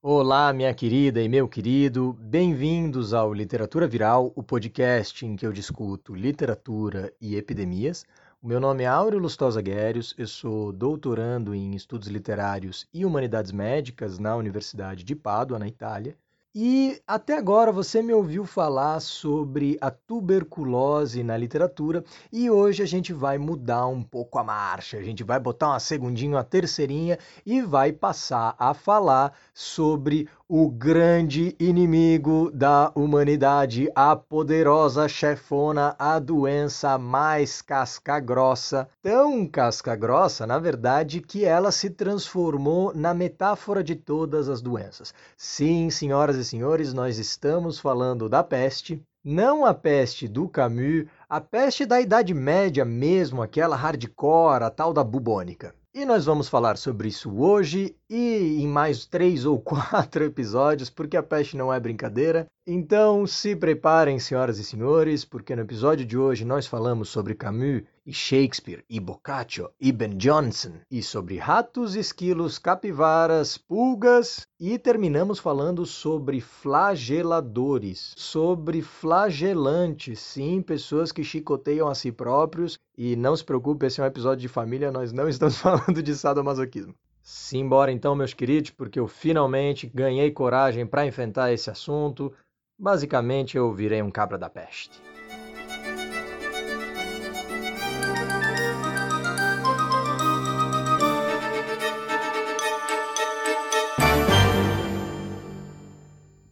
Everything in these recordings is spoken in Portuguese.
Olá, minha querida e meu querido, bem-vindos ao Literatura Viral, o podcast em que eu discuto literatura e epidemias. O meu nome é Áureo Lustosa Guérios, eu sou doutorando em estudos literários e humanidades médicas na Universidade de Pádua, na Itália. E até agora você me ouviu falar sobre a tuberculose na literatura e hoje a gente vai mudar um pouco a marcha. A gente vai botar uma segundinha, uma terceirinha e vai passar a falar sobre o grande inimigo da humanidade, a poderosa chefona, a doença mais casca-grossa. Tão casca-grossa, na verdade, que ela se transformou na metáfora de todas as doenças. Sim, senhoras e senhores, nós estamos falando da peste. Não a peste do Camus, a peste da Idade Média mesmo, aquela hardcore, a tal da bubônica. E nós vamos falar sobre isso hoje e em mais três ou quatro episódios, porque a peste não é brincadeira. Então se preparem, senhoras e senhores, porque no episódio de hoje nós falamos sobre Camus e Shakespeare e Boccaccio e Ben Jonson e sobre ratos, esquilos, capivaras, pulgas e terminamos falando sobre flageladores, sobre flagelantes, sim, pessoas que chicoteiam a si próprios e não se preocupe, esse é um episódio de família, nós não estamos falando de sadomasoquismo. Simbora então, meus queridos, porque eu finalmente ganhei coragem para enfrentar esse assunto. Basicamente, eu virei um cabra da peste.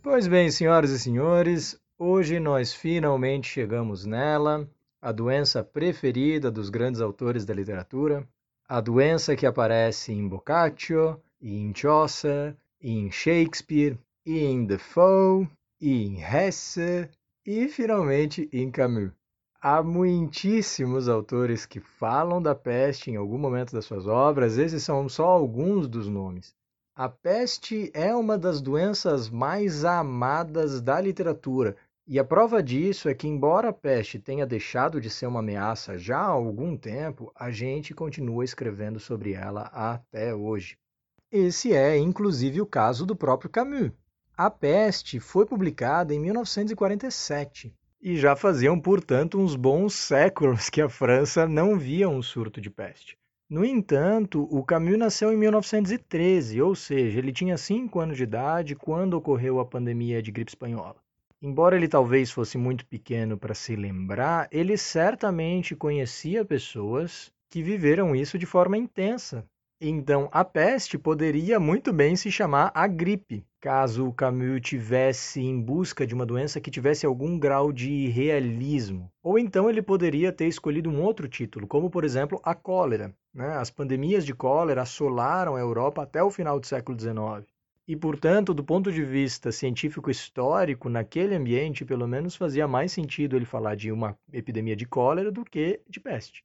Pois bem, senhoras e senhores, hoje nós finalmente chegamos nela, a doença preferida dos grandes autores da literatura, a doença que aparece em Boccaccio, e em Chaucer, e em Shakespeare, e em Defoe, e em Hesse e finalmente em Camus. Há muitíssimos autores que falam da peste em algum momento das suas obras, esses são só alguns dos nomes. A peste é uma das doenças mais amadas da literatura, e a prova disso é que, embora a peste tenha deixado de ser uma ameaça já há algum tempo, a gente continua escrevendo sobre ela até hoje. Esse é, inclusive, o caso do próprio Camus. A Peste foi publicada em 1947 e já faziam, portanto, uns bons séculos que a França não via um surto de peste. No entanto, o Camus nasceu em 1913, ou seja, ele tinha 5 anos de idade quando ocorreu a pandemia de gripe espanhola. Embora ele talvez fosse muito pequeno para se lembrar, ele certamente conhecia pessoas que viveram isso de forma intensa então, a peste poderia muito bem se chamar a gripe, caso o Camus tivesse em busca de uma doença que tivesse algum grau de realismo. Ou então ele poderia ter escolhido um outro título, como por exemplo a cólera. Né? As pandemias de cólera assolaram a Europa até o final do século XIX. E, portanto, do ponto de vista científico histórico, naquele ambiente, pelo menos fazia mais sentido ele falar de uma epidemia de cólera do que de peste.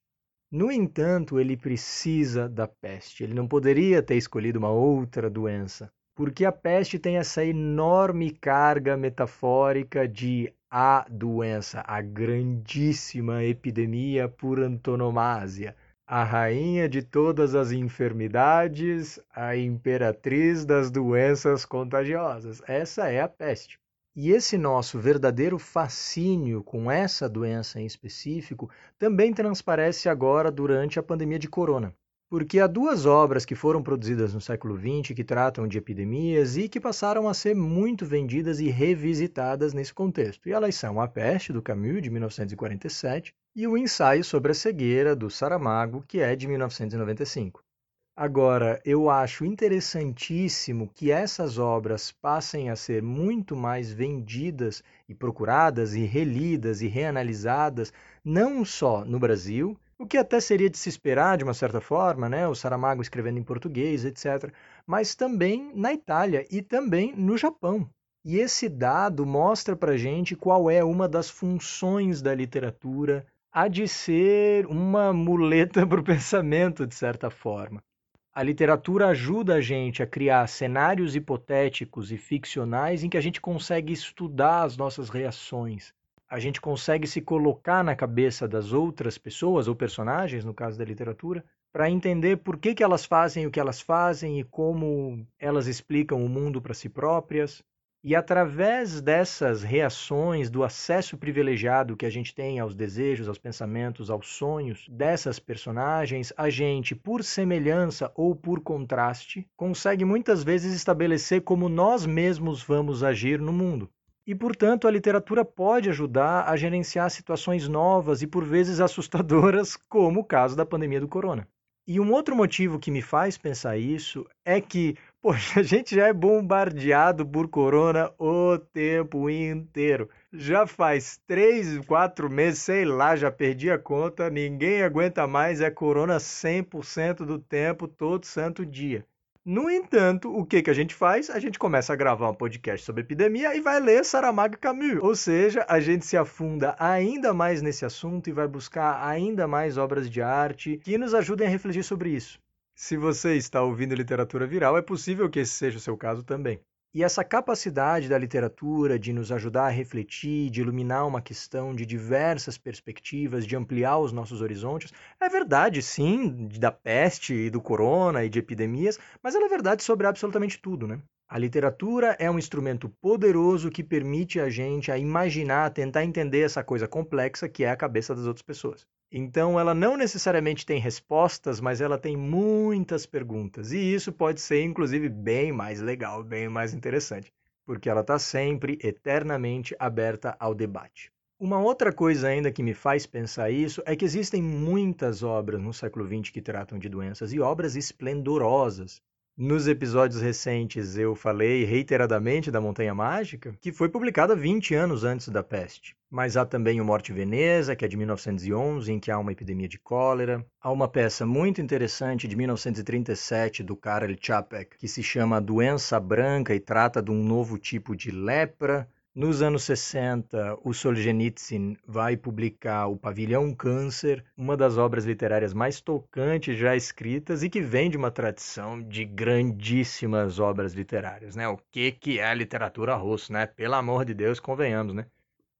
No entanto, ele precisa da peste. Ele não poderia ter escolhido uma outra doença, porque a peste tem essa enorme carga metafórica de a doença, a grandíssima epidemia por antonomasia, a rainha de todas as enfermidades, a imperatriz das doenças contagiosas. Essa é a peste. E esse nosso verdadeiro fascínio com essa doença em específico também transparece agora durante a pandemia de corona. Porque há duas obras que foram produzidas no século XX que tratam de epidemias e que passaram a ser muito vendidas e revisitadas nesse contexto. E elas são A Peste, do Camus, de 1947, e O Ensaio sobre a Cegueira, do Saramago, que é de 1995. Agora, eu acho interessantíssimo que essas obras passem a ser muito mais vendidas e procuradas e relidas e reanalisadas, não só no Brasil, o que até seria de se esperar de uma certa forma, né? o Saramago escrevendo em português, etc., mas também na Itália e também no Japão. E esse dado mostra para gente qual é uma das funções da literatura, a de ser uma muleta para o pensamento, de certa forma. A literatura ajuda a gente a criar cenários hipotéticos e ficcionais em que a gente consegue estudar as nossas reações. A gente consegue se colocar na cabeça das outras pessoas ou personagens, no caso da literatura, para entender por que, que elas fazem o que elas fazem e como elas explicam o mundo para si próprias. E através dessas reações, do acesso privilegiado que a gente tem aos desejos, aos pensamentos, aos sonhos dessas personagens, a gente, por semelhança ou por contraste, consegue muitas vezes estabelecer como nós mesmos vamos agir no mundo. E, portanto, a literatura pode ajudar a gerenciar situações novas e por vezes assustadoras, como o caso da pandemia do corona. E um outro motivo que me faz pensar isso é que, poxa, a gente já é bombardeado por corona o tempo inteiro. Já faz três, quatro meses, sei lá, já perdi a conta, ninguém aguenta mais, é corona 100% do tempo, todo santo dia. No entanto, o que, que a gente faz? A gente começa a gravar um podcast sobre epidemia e vai ler Saramago Camus. Ou seja, a gente se afunda ainda mais nesse assunto e vai buscar ainda mais obras de arte que nos ajudem a refletir sobre isso. Se você está ouvindo literatura viral, é possível que esse seja o seu caso também. E essa capacidade da literatura de nos ajudar a refletir, de iluminar uma questão de diversas perspectivas, de ampliar os nossos horizontes, é verdade, sim, da peste e do corona e de epidemias, mas ela é verdade sobre absolutamente tudo, né? A literatura é um instrumento poderoso que permite a gente a imaginar, tentar entender essa coisa complexa que é a cabeça das outras pessoas. Então, ela não necessariamente tem respostas, mas ela tem muitas perguntas. E isso pode ser, inclusive, bem mais legal, bem mais interessante, porque ela está sempre, eternamente aberta ao debate. Uma outra coisa ainda que me faz pensar isso é que existem muitas obras no século XX que tratam de doenças e obras esplendorosas. Nos episódios recentes eu falei reiteradamente da Montanha Mágica, que foi publicada 20 anos antes da peste. Mas há também o Morte Veneza, que é de 1911, em que há uma epidemia de cólera. Há uma peça muito interessante de 1937 do Karel Čapek, que se chama Doença Branca e trata de um novo tipo de lepra. Nos anos 60, o Solzhenitsyn vai publicar O Pavilhão Câncer, uma das obras literárias mais tocantes já escritas e que vem de uma tradição de grandíssimas obras literárias, né? O que que é a literatura russa, né? Pelo amor de Deus, convenhamos, né?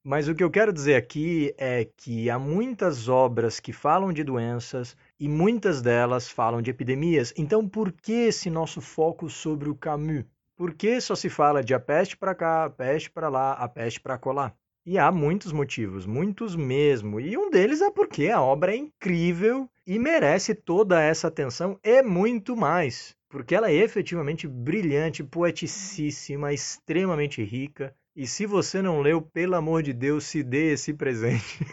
Mas o que eu quero dizer aqui é que há muitas obras que falam de doenças e muitas delas falam de epidemias. Então, por que esse nosso foco sobre o Camus? Por que só se fala de a peste para cá, a peste para lá, a peste para colar? E há muitos motivos, muitos mesmo. E um deles é porque a obra é incrível e merece toda essa atenção e muito mais. Porque ela é efetivamente brilhante, poeticíssima, extremamente rica. E se você não leu, pelo amor de Deus, se dê esse presente.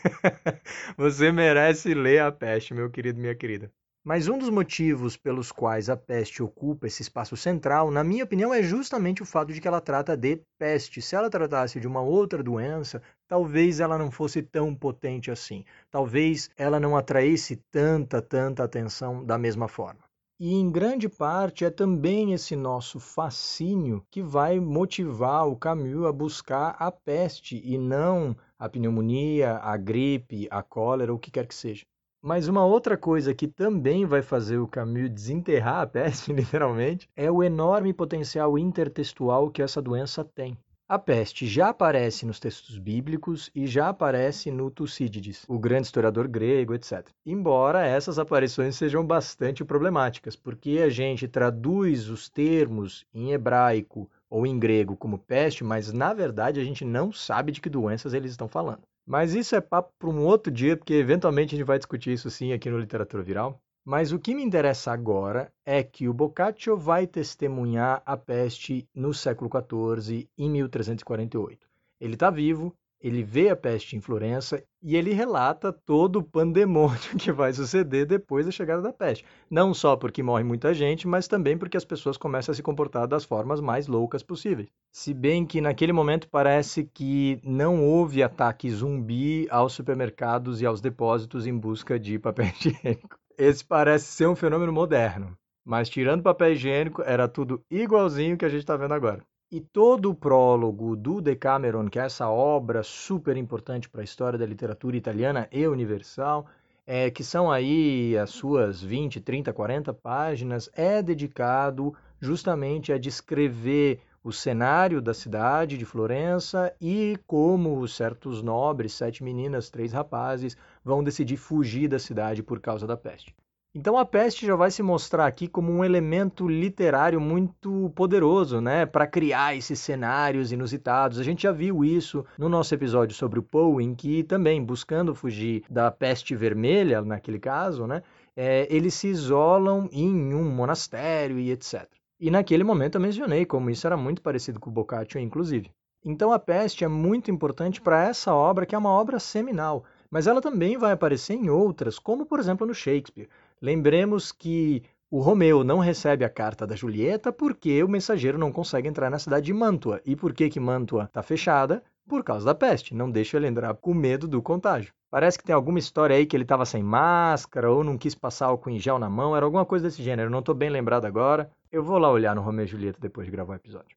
você merece ler A Peste, meu querido, minha querida. Mas um dos motivos pelos quais a peste ocupa esse espaço central, na minha opinião, é justamente o fato de que ela trata de peste. Se ela tratasse de uma outra doença, talvez ela não fosse tão potente assim. Talvez ela não atraísse tanta, tanta atenção da mesma forma. E em grande parte é também esse nosso fascínio que vai motivar o Camus a buscar a peste e não a pneumonia, a gripe, a cólera, o que quer que seja. Mas uma outra coisa que também vai fazer o Camus desenterrar a peste, literalmente, é o enorme potencial intertextual que essa doença tem. A peste já aparece nos textos bíblicos e já aparece no Tucídides, o grande historiador grego, etc. Embora essas aparições sejam bastante problemáticas, porque a gente traduz os termos em hebraico ou em grego como peste, mas na verdade a gente não sabe de que doenças eles estão falando. Mas isso é papo para um outro dia, porque eventualmente a gente vai discutir isso sim aqui no Literatura Viral. Mas o que me interessa agora é que o Boccaccio vai testemunhar a peste no século XIV, em 1348. Ele está vivo, ele vê a peste em Florença e ele relata todo o pandemônio que vai suceder depois da chegada da peste. Não só porque morre muita gente, mas também porque as pessoas começam a se comportar das formas mais loucas possíveis. Se bem que naquele momento parece que não houve ataque zumbi aos supermercados e aos depósitos em busca de papel higiênico. Esse parece ser um fenômeno moderno. Mas tirando papel higiênico, era tudo igualzinho que a gente está vendo agora. E todo o prólogo do Decameron, que é essa obra super importante para a história da literatura italiana e universal, é, que são aí as suas 20, 30, 40 páginas, é dedicado justamente a descrever o cenário da cidade de Florença e como certos nobres, sete meninas, três rapazes, vão decidir fugir da cidade por causa da peste. Então a peste já vai se mostrar aqui como um elemento literário muito poderoso, né, para criar esses cenários inusitados. A gente já viu isso no nosso episódio sobre o Poe, em que também buscando fugir da peste vermelha, naquele caso, né, é, eles se isolam em um monastério e etc. E naquele momento eu mencionei como isso era muito parecido com o Boccaccio, inclusive. Então a peste é muito importante para essa obra, que é uma obra seminal, mas ela também vai aparecer em outras, como por exemplo no Shakespeare. Lembremos que o Romeu não recebe a carta da Julieta porque o mensageiro não consegue entrar na cidade de Mantua. E por que, que Mantua está fechada? Por causa da peste. Não deixa ele entrar com medo do contágio. Parece que tem alguma história aí que ele estava sem máscara ou não quis passar álcool em gel na mão. Era alguma coisa desse gênero. Não estou bem lembrado agora. Eu vou lá olhar no Romeu e Julieta depois de gravar o episódio.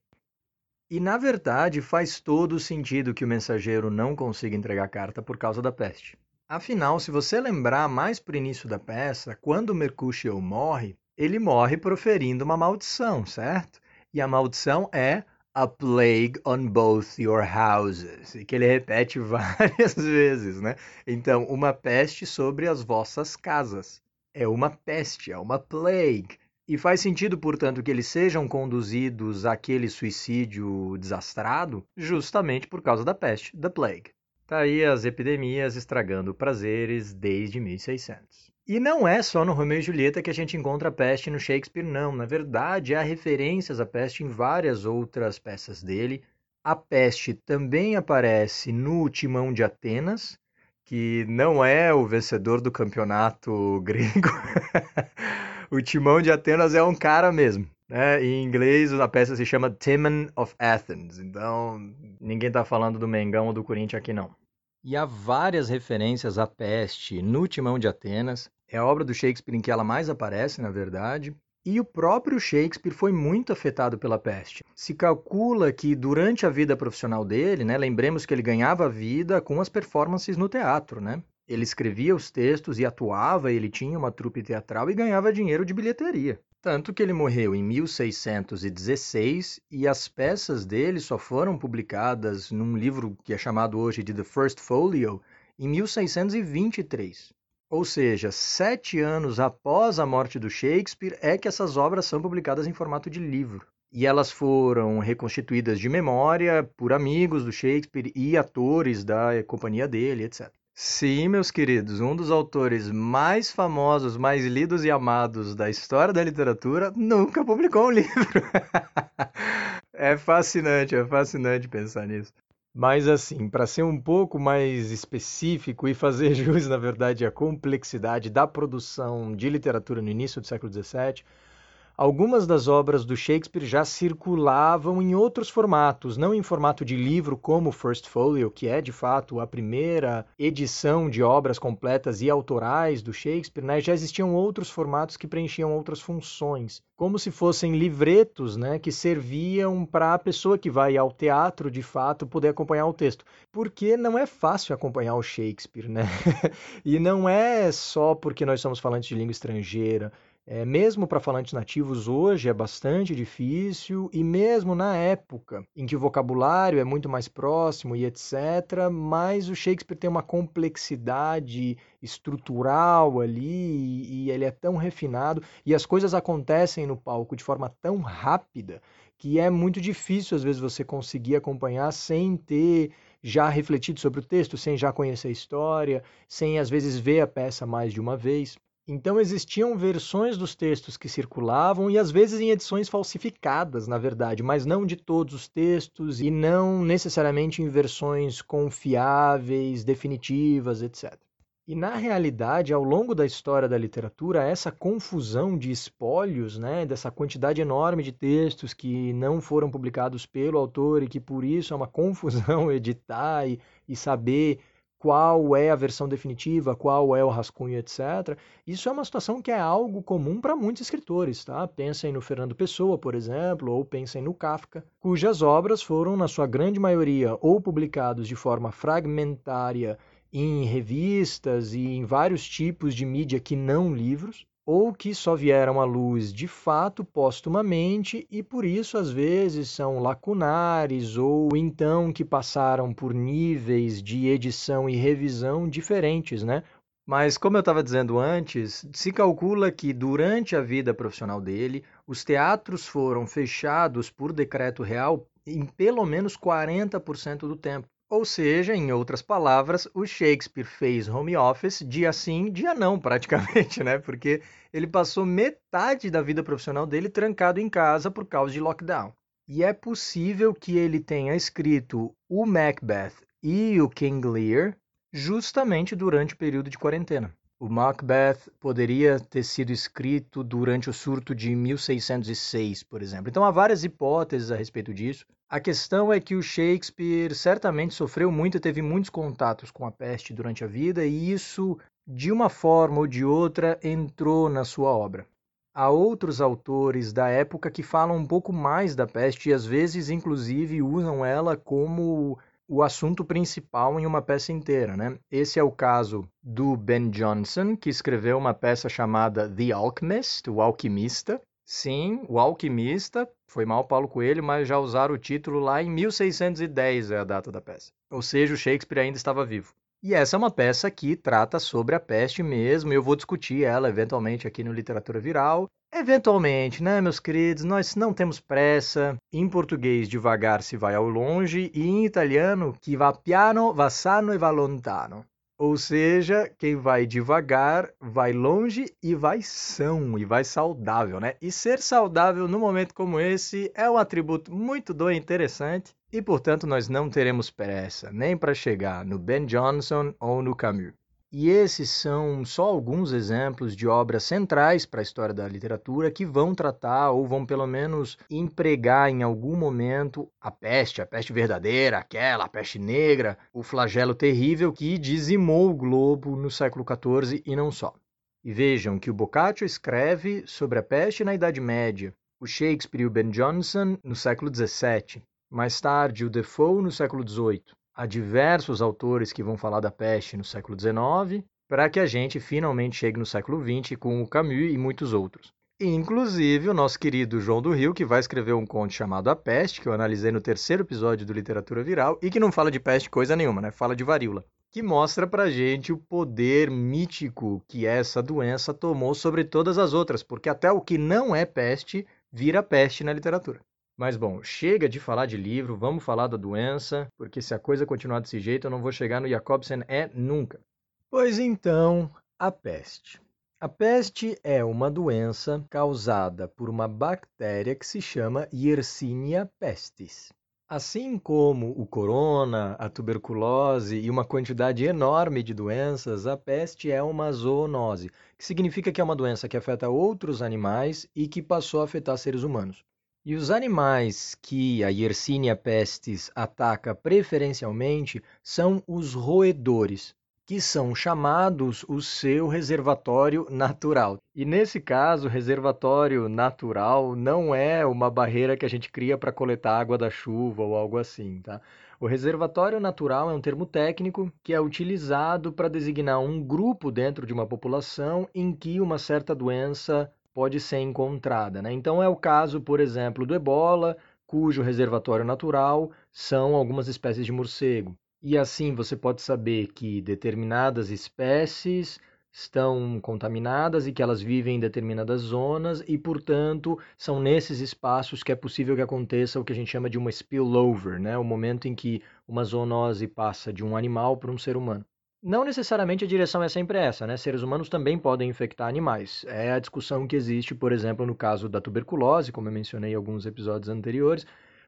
E na verdade faz todo sentido que o mensageiro não consiga entregar a carta por causa da peste. Afinal, se você lembrar mais para o início da peça, quando Mercutio morre, ele morre proferindo uma maldição, certo? E a maldição é a plague on both your houses, e que ele repete várias vezes, né? Então, uma peste sobre as vossas casas. É uma peste, é uma plague. E faz sentido, portanto, que eles sejam conduzidos àquele suicídio desastrado justamente por causa da peste, the plague. Tá aí as epidemias estragando prazeres desde 1600. E não é só no Romeu e Julieta que a gente encontra a peste no Shakespeare, não. Na verdade, há referências à peste em várias outras peças dele. A peste também aparece no Timão de Atenas, que não é o vencedor do campeonato grego. o Timão de Atenas é um cara mesmo. Né? Em inglês, a peça se chama Timon of Athens. Então, ninguém está falando do Mengão ou do Corinthians aqui, não. E há várias referências à peste no Timão de Atenas. É a obra do Shakespeare em que ela mais aparece, na verdade. E o próprio Shakespeare foi muito afetado pela peste. Se calcula que durante a vida profissional dele, né, lembremos que ele ganhava vida com as performances no teatro, né? Ele escrevia os textos e atuava, ele tinha uma trupe teatral e ganhava dinheiro de bilheteria. Tanto que ele morreu em 1616 e as peças dele só foram publicadas num livro que é chamado hoje de The First Folio em 1623. Ou seja, sete anos após a morte do Shakespeare é que essas obras são publicadas em formato de livro. E elas foram reconstituídas de memória por amigos do Shakespeare e atores da companhia dele, etc. Sim, meus queridos, um dos autores mais famosos, mais lidos e amados da história da literatura nunca publicou um livro. é fascinante, é fascinante pensar nisso. Mas assim, para ser um pouco mais específico e fazer jus, na verdade, à complexidade da produção de literatura no início do século XVII, Algumas das obras do Shakespeare já circulavam em outros formatos, não em formato de livro como o First Folio, que é de fato a primeira edição de obras completas e autorais do Shakespeare, né? já existiam outros formatos que preenchiam outras funções, como se fossem livretos né? que serviam para a pessoa que vai ao teatro de fato poder acompanhar o texto. Porque não é fácil acompanhar o Shakespeare, né? e não é só porque nós somos falantes de língua estrangeira é, mesmo para falantes nativos hoje é bastante difícil, e mesmo na época em que o vocabulário é muito mais próximo e etc., mas o Shakespeare tem uma complexidade estrutural ali, e ele é tão refinado, e as coisas acontecem no palco de forma tão rápida que é muito difícil às vezes você conseguir acompanhar sem ter já refletido sobre o texto, sem já conhecer a história, sem às vezes ver a peça mais de uma vez. Então existiam versões dos textos que circulavam e às vezes em edições falsificadas, na verdade, mas não de todos os textos e não necessariamente em versões confiáveis, definitivas, etc. E na realidade, ao longo da história da literatura, essa confusão de espólios, né, dessa quantidade enorme de textos que não foram publicados pelo autor e que por isso é uma confusão editar e, e saber qual é a versão definitiva, qual é o rascunho, etc. Isso é uma situação que é algo comum para muitos escritores, tá? Pensem no Fernando Pessoa, por exemplo, ou pensem no Kafka, cujas obras foram, na sua grande maioria, ou publicados de forma fragmentária em revistas e em vários tipos de mídia que não livros, ou que só vieram à luz de fato póstumamente e por isso às vezes são lacunares ou então que passaram por níveis de edição e revisão diferentes, né? Mas, como eu estava dizendo antes, se calcula que durante a vida profissional dele, os teatros foram fechados por decreto real em pelo menos 40% do tempo. Ou seja, em outras palavras, o Shakespeare fez home office dia sim, dia não, praticamente, né? Porque ele passou metade da vida profissional dele trancado em casa por causa de lockdown. E é possível que ele tenha escrito o Macbeth e o King Lear justamente durante o período de quarentena. O Macbeth poderia ter sido escrito durante o surto de 1606, por exemplo. Então há várias hipóteses a respeito disso. A questão é que o Shakespeare certamente sofreu muito e teve muitos contatos com a peste durante a vida, e isso, de uma forma ou de outra, entrou na sua obra. Há outros autores da época que falam um pouco mais da peste e às vezes, inclusive, usam ela como o assunto principal em uma peça inteira, né? Esse é o caso do Ben Jonson, que escreveu uma peça chamada The Alchemist, o Alquimista. Sim, o Alquimista, foi mal Paulo Coelho, mas já usaram o título lá em 1610 é a data da peça. Ou seja, o Shakespeare ainda estava vivo. E essa é uma peça que trata sobre a peste mesmo, e eu vou discutir ela eventualmente aqui no Literatura Viral. Eventualmente, né, meus queridos, nós não temos pressa. Em português, devagar se vai ao longe, e em italiano, que va piano, va sano e va lontano. Ou seja, quem vai devagar, vai longe e vai são, e vai saudável, né? E ser saudável num momento como esse é um atributo muito do interessante e, portanto, nós não teremos pressa nem para chegar no Ben Jonson ou no Camus. E esses são só alguns exemplos de obras centrais para a história da literatura que vão tratar ou vão pelo menos empregar em algum momento a peste, a peste verdadeira, aquela, a peste negra, o flagelo terrível que dizimou o globo no século XIV e não só. E vejam que o Boccaccio escreve sobre a peste na Idade Média, o Shakespeare e o Ben Jonson no século XVII, mais tarde o Defoe no século XVIII a diversos autores que vão falar da peste no século XIX, para que a gente finalmente chegue no século XX com o Camus e muitos outros. Inclusive o nosso querido João do Rio, que vai escrever um conto chamado A Peste, que eu analisei no terceiro episódio do Literatura Viral, e que não fala de peste coisa nenhuma, né? Fala de varíola. Que mostra pra gente o poder mítico que essa doença tomou sobre todas as outras, porque até o que não é peste vira peste na literatura. Mas bom, chega de falar de livro, vamos falar da doença, porque se a coisa continuar desse jeito, eu não vou chegar no Jacobsen é nunca. Pois então, a peste. A peste é uma doença causada por uma bactéria que se chama Yersinia pestis. Assim como o corona, a tuberculose e uma quantidade enorme de doenças, a peste é uma zoonose, que significa que é uma doença que afeta outros animais e que passou a afetar seres humanos. E os animais que a Yersinia pestis ataca preferencialmente são os roedores, que são chamados o seu reservatório natural. E nesse caso, reservatório natural não é uma barreira que a gente cria para coletar água da chuva ou algo assim, tá? O reservatório natural é um termo técnico que é utilizado para designar um grupo dentro de uma população em que uma certa doença pode ser encontrada. Né? Então é o caso, por exemplo, do ebola, cujo reservatório natural são algumas espécies de morcego. E assim você pode saber que determinadas espécies estão contaminadas e que elas vivem em determinadas zonas e, portanto, são nesses espaços que é possível que aconteça o que a gente chama de uma spillover, né? o momento em que uma zoonose passa de um animal para um ser humano. Não necessariamente a direção é sempre essa, né? Seres humanos também podem infectar animais. É a discussão que existe, por exemplo, no caso da tuberculose, como eu mencionei em alguns episódios anteriores,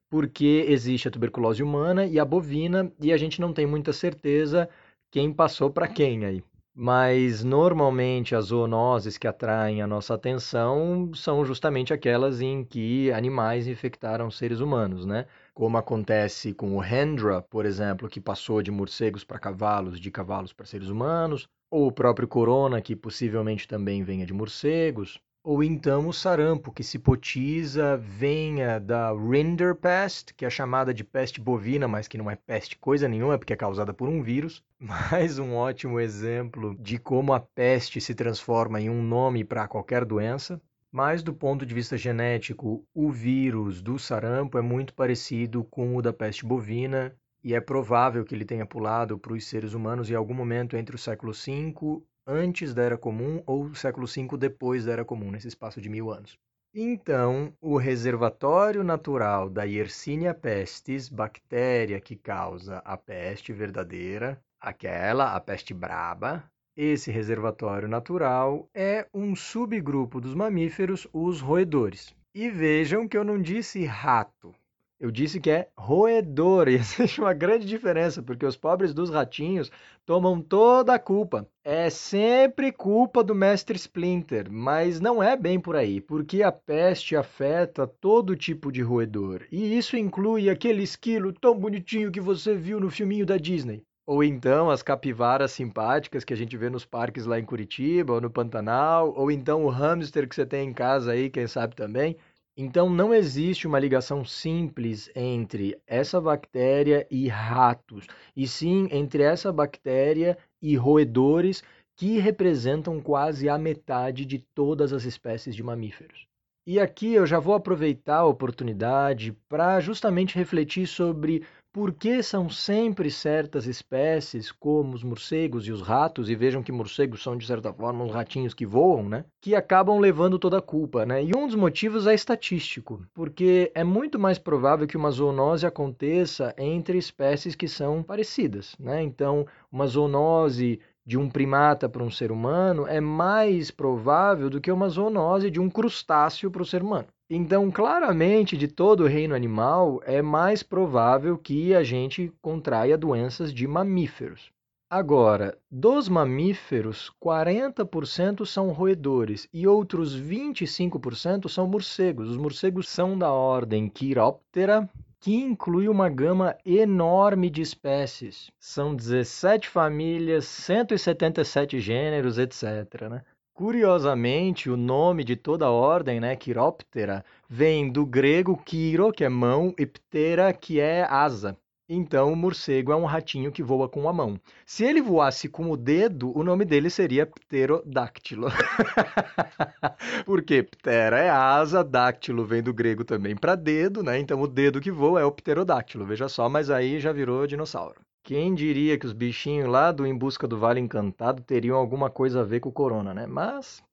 porque existe a tuberculose humana e a bovina, e a gente não tem muita certeza quem passou para quem aí. Mas normalmente as zoonoses que atraem a nossa atenção são justamente aquelas em que animais infectaram seres humanos, né? Como acontece com o Hendra, por exemplo, que passou de morcegos para cavalos, de cavalos para seres humanos, ou o próprio corona, que possivelmente também venha de morcegos, ou então o sarampo, que se hipotiza venha da Rinderpest, que é chamada de peste bovina, mas que não é peste coisa nenhuma, porque é causada por um vírus. Mais um ótimo exemplo de como a peste se transforma em um nome para qualquer doença. Mas do ponto de vista genético, o vírus do sarampo é muito parecido com o da peste bovina, e é provável que ele tenha pulado para os seres humanos em algum momento entre o século V antes da Era Comum ou século V depois da Era Comum, nesse espaço de mil anos. Então, o reservatório natural da Yersinia pestis, bactéria que causa a peste verdadeira, aquela, a peste braba, esse reservatório natural é um subgrupo dos mamíferos, os roedores. E vejam que eu não disse rato, eu disse que é roedor, e existe uma grande diferença, porque os pobres dos ratinhos tomam toda a culpa. É sempre culpa do mestre Splinter, mas não é bem por aí, porque a peste afeta todo tipo de roedor, e isso inclui aquele esquilo tão bonitinho que você viu no filminho da Disney. Ou então as capivaras simpáticas que a gente vê nos parques lá em Curitiba ou no Pantanal, ou então o hamster que você tem em casa aí, quem sabe também. Então, não existe uma ligação simples entre essa bactéria e ratos, e sim entre essa bactéria e roedores, que representam quase a metade de todas as espécies de mamíferos. E aqui eu já vou aproveitar a oportunidade para justamente refletir sobre por que são sempre certas espécies, como os morcegos e os ratos, e vejam que morcegos são de certa forma uns ratinhos que voam, né? Que acabam levando toda a culpa, né? E um dos motivos é estatístico, porque é muito mais provável que uma zoonose aconteça entre espécies que são parecidas, né? Então, uma zoonose de um primata para um ser humano é mais provável do que uma zoonose de um crustáceo para o ser humano. Então, claramente, de todo o reino animal, é mais provável que a gente contraia doenças de mamíferos. Agora, dos mamíferos, 40% são roedores e outros 25% são morcegos. Os morcegos são da ordem Chiroptera, que inclui uma gama enorme de espécies. São 17 famílias, 177 gêneros, etc. Né? Curiosamente, o nome de toda a ordem, né, Chiroptera, vem do grego chiro, que é mão, e ptera, que é asa. Então, o morcego é um ratinho que voa com a mão. Se ele voasse com o dedo, o nome dele seria pterodáctilo. Porque ptera é asa, dáctilo vem do grego também para dedo, né? Então, o dedo que voa é o pterodáctilo. Veja só, mas aí já virou dinossauro. Quem diria que os bichinhos lá do Em Busca do Vale Encantado teriam alguma coisa a ver com o corona, né? Mas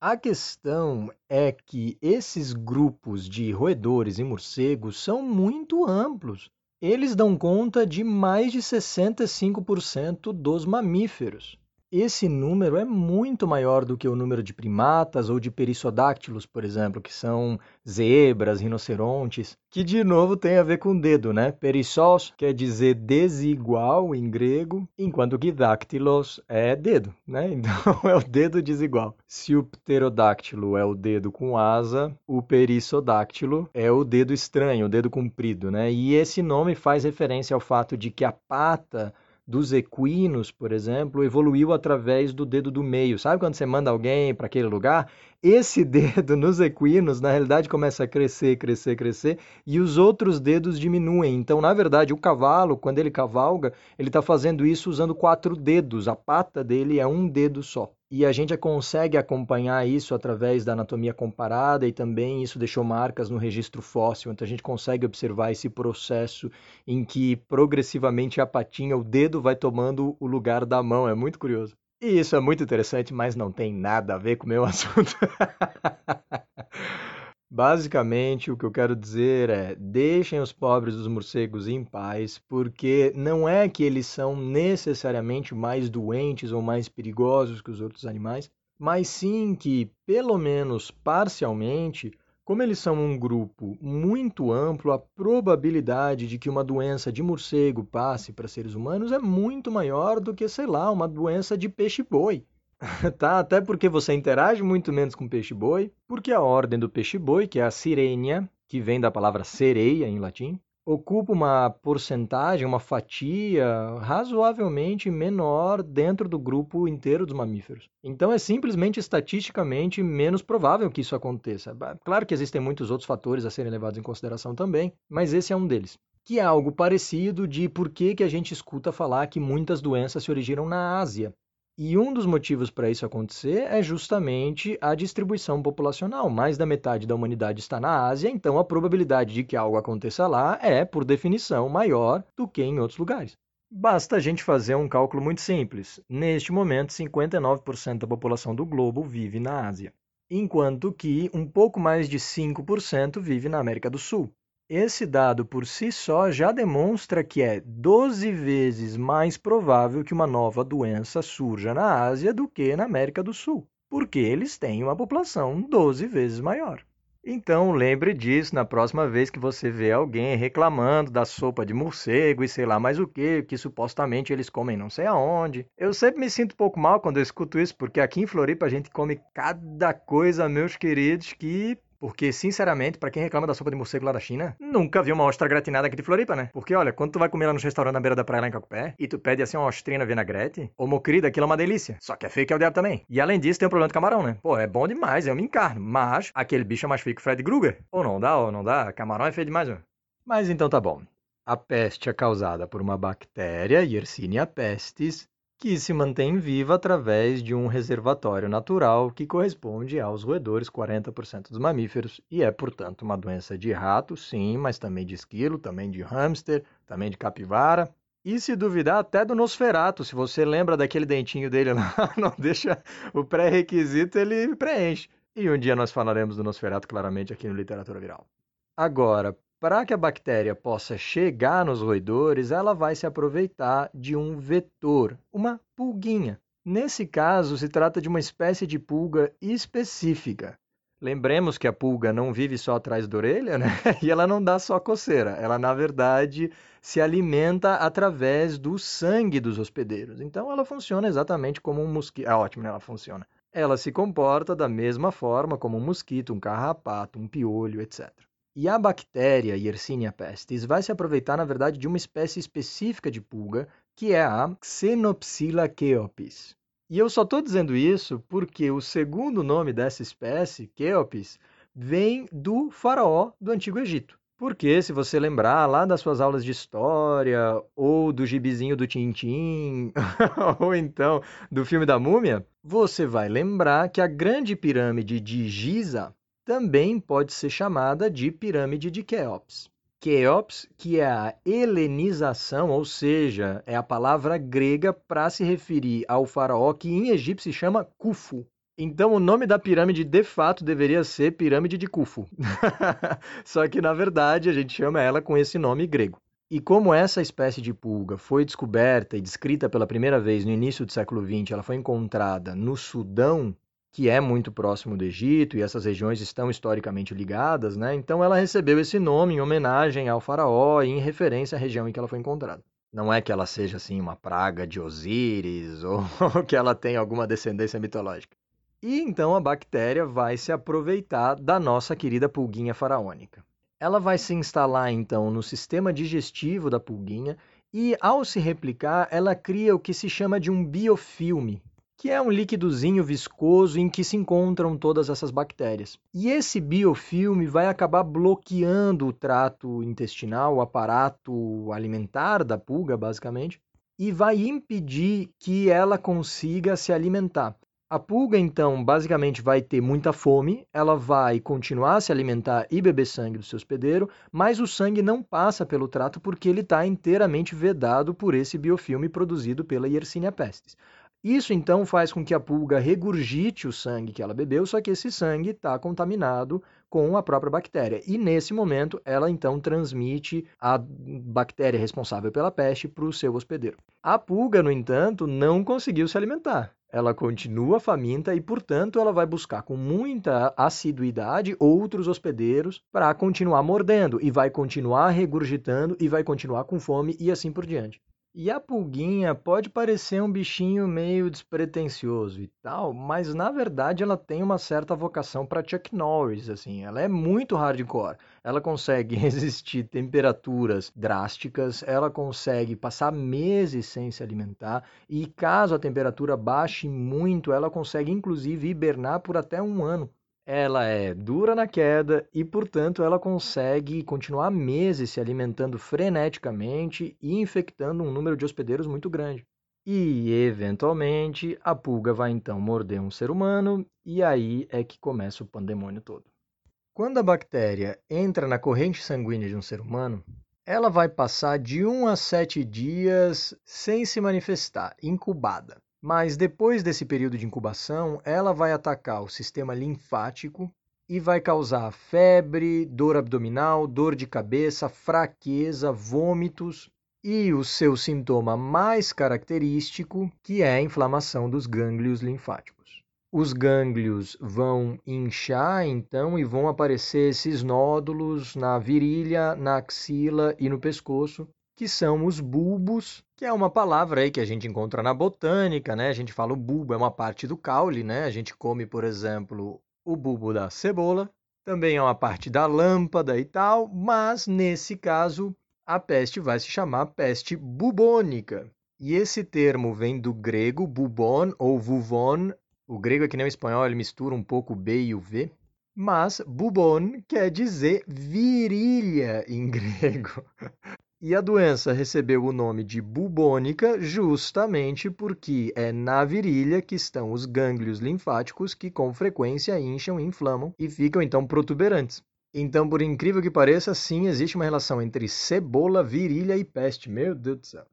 a questão é que esses grupos de roedores e morcegos são muito amplos. Eles dão conta de mais de 65% dos mamíferos. Esse número é muito maior do que o número de primatas ou de perissodáctilos, por exemplo, que são zebras, rinocerontes, que de novo tem a ver com dedo, né? Perissos quer dizer desigual em grego, enquanto que dáctilos é dedo, né? Então é o dedo desigual. Se o pterodáctilo é o dedo com asa, o perissodáctilo é o dedo estranho, o dedo comprido, né? E esse nome faz referência ao fato de que a pata dos equinos, por exemplo, evoluiu através do dedo do meio. Sabe quando você manda alguém para aquele lugar? Esse dedo nos equinos, na realidade, começa a crescer, crescer, crescer, e os outros dedos diminuem. Então, na verdade, o cavalo, quando ele cavalga, ele está fazendo isso usando quatro dedos. A pata dele é um dedo só. E a gente consegue acompanhar isso através da anatomia comparada e também isso deixou marcas no registro fóssil, então a gente consegue observar esse processo em que progressivamente a patinha, o dedo vai tomando o lugar da mão, é muito curioso. E isso é muito interessante, mas não tem nada a ver com o meu assunto. Basicamente, o que eu quero dizer é: deixem os pobres dos morcegos em paz, porque não é que eles são necessariamente mais doentes ou mais perigosos que os outros animais, mas sim que, pelo menos parcialmente, como eles são um grupo muito amplo, a probabilidade de que uma doença de morcego passe para seres humanos é muito maior do que, sei lá, uma doença de peixe-boi. tá? Até porque você interage muito menos com peixe-boi, porque a ordem do peixe-boi, que é a sirenia, que vem da palavra sereia em latim, ocupa uma porcentagem, uma fatia razoavelmente menor dentro do grupo inteiro dos mamíferos. Então é simplesmente estatisticamente menos provável que isso aconteça. Claro que existem muitos outros fatores a serem levados em consideração também, mas esse é um deles. Que é algo parecido de por que, que a gente escuta falar que muitas doenças se originam na Ásia. E um dos motivos para isso acontecer é justamente a distribuição populacional. Mais da metade da humanidade está na Ásia, então a probabilidade de que algo aconteça lá é, por definição, maior do que em outros lugares. Basta a gente fazer um cálculo muito simples. Neste momento, 59% da população do globo vive na Ásia, enquanto que um pouco mais de 5% vive na América do Sul. Esse dado por si só já demonstra que é 12 vezes mais provável que uma nova doença surja na Ásia do que na América do Sul, porque eles têm uma população 12 vezes maior. Então, lembre disso na próxima vez que você vê alguém reclamando da sopa de morcego e sei lá mais o que, que supostamente eles comem não sei aonde. Eu sempre me sinto um pouco mal quando eu escuto isso, porque aqui em Floripa a gente come cada coisa, meus queridos, que porque, sinceramente, para quem reclama da sopa de morcego lá da China, nunca viu uma ostra gratinada aqui de Floripa, né? Porque, olha, quando tu vai comer lá nos restaurantes na beira da praia lá em Cacupé, e tu pede assim uma ostrina vinagrete, ô meu querido, aquilo é uma delícia. Só que é feio que é o diabo também. E além disso, tem o problema do camarão, né? Pô, é bom demais, eu me encarno. Mas, aquele bicho é mais feio que o Fred Krueger. Ou não dá, ou não dá. Camarão é feio demais, mano. Mas então tá bom. A peste é causada por uma bactéria, Yersinia pestis, que se mantém viva através de um reservatório natural que corresponde aos roedores, 40% dos mamíferos, e é, portanto, uma doença de rato, sim, mas também de esquilo, também de hamster, também de capivara. E se duvidar, até do Nosferato, se você lembra daquele dentinho dele lá, não deixa o pré-requisito, ele preenche. E um dia nós falaremos do Nosferato claramente aqui no Literatura Viral. Agora, para que a bactéria possa chegar nos roedores, ela vai se aproveitar de um vetor, uma pulguinha. Nesse caso, se trata de uma espécie de pulga específica. Lembremos que a pulga não vive só atrás da orelha, né? E ela não dá só coceira. Ela, na verdade, se alimenta através do sangue dos hospedeiros. Então, ela funciona exatamente como um mosquito. Ah, ótimo, né? ela funciona. Ela se comporta da mesma forma como um mosquito, um carrapato, um piolho, etc. E a bactéria Yersinia pestis vai se aproveitar, na verdade, de uma espécie específica de pulga, que é a Xenopsila cheopis. E eu só estou dizendo isso porque o segundo nome dessa espécie, Cheopis, vem do faraó do Antigo Egito. Porque, se você lembrar lá das suas aulas de história, ou do gibizinho do Tintim, ou então do filme da Múmia, você vai lembrar que a grande pirâmide de Giza também pode ser chamada de pirâmide de Quéops. Quéops, que é a helenização, ou seja, é a palavra grega para se referir ao faraó que em egípcio se chama Khufu. Então o nome da pirâmide de fato deveria ser pirâmide de Khufu. Só que na verdade a gente chama ela com esse nome grego. E como essa espécie de pulga foi descoberta e descrita pela primeira vez no início do século XX, ela foi encontrada no Sudão, que é muito próximo do Egito e essas regiões estão historicamente ligadas, né? Então ela recebeu esse nome em homenagem ao faraó e em referência à região em que ela foi encontrada. Não é que ela seja assim uma praga de Osíris ou que ela tenha alguma descendência mitológica. E então a bactéria vai se aproveitar da nossa querida pulguinha faraônica. Ela vai se instalar então no sistema digestivo da pulguinha e ao se replicar, ela cria o que se chama de um biofilme, que é um líquidozinho viscoso em que se encontram todas essas bactérias. E esse biofilme vai acabar bloqueando o trato intestinal, o aparato alimentar da pulga, basicamente, e vai impedir que ela consiga se alimentar. A pulga, então, basicamente vai ter muita fome, ela vai continuar a se alimentar e beber sangue do seu hospedeiro, mas o sangue não passa pelo trato porque ele está inteiramente vedado por esse biofilme produzido pela Yersinia pestis. Isso então faz com que a pulga regurgite o sangue que ela bebeu, só que esse sangue está contaminado com a própria bactéria. E nesse momento, ela então transmite a bactéria responsável pela peste para o seu hospedeiro. A pulga, no entanto, não conseguiu se alimentar. Ela continua faminta e, portanto, ela vai buscar com muita assiduidade outros hospedeiros para continuar mordendo e vai continuar regurgitando e vai continuar com fome e assim por diante. E a pulguinha pode parecer um bichinho meio despretensioso e tal, mas na verdade ela tem uma certa vocação para Chuck Norris, assim. Ela é muito hardcore. Ela consegue resistir temperaturas drásticas, ela consegue passar meses sem se alimentar e caso a temperatura baixe muito, ela consegue inclusive hibernar por até um ano ela é dura na queda e, portanto, ela consegue continuar meses se alimentando freneticamente e infectando um número de hospedeiros muito grande. E, eventualmente, a pulga vai então morder um ser humano e aí é que começa o pandemônio todo. Quando a bactéria entra na corrente sanguínea de um ser humano, ela vai passar de 1 a 7 dias sem se manifestar, incubada. Mas depois desse período de incubação, ela vai atacar o sistema linfático e vai causar febre, dor abdominal, dor de cabeça, fraqueza, vômitos e o seu sintoma mais característico, que é a inflamação dos gânglios linfáticos. Os gânglios vão inchar então e vão aparecer esses nódulos na virilha, na axila e no pescoço, que são os bulbos, que é uma palavra aí que a gente encontra na botânica, né? A gente fala o bulbo é uma parte do caule, né? A gente come, por exemplo, o bulbo da cebola, também é uma parte da lâmpada e tal, mas nesse caso a peste vai se chamar peste bubônica. E esse termo vem do grego bubon ou vuvon, o grego é que nem o espanhol, ele mistura um pouco o B e o V. Mas bubon quer dizer virilha em grego. E a doença recebeu o nome de bubônica justamente porque é na virilha que estão os gânglios linfáticos que com frequência incham, inflamam e ficam então protuberantes. Então, por incrível que pareça, sim, existe uma relação entre cebola, virilha e peste. Meu Deus do céu.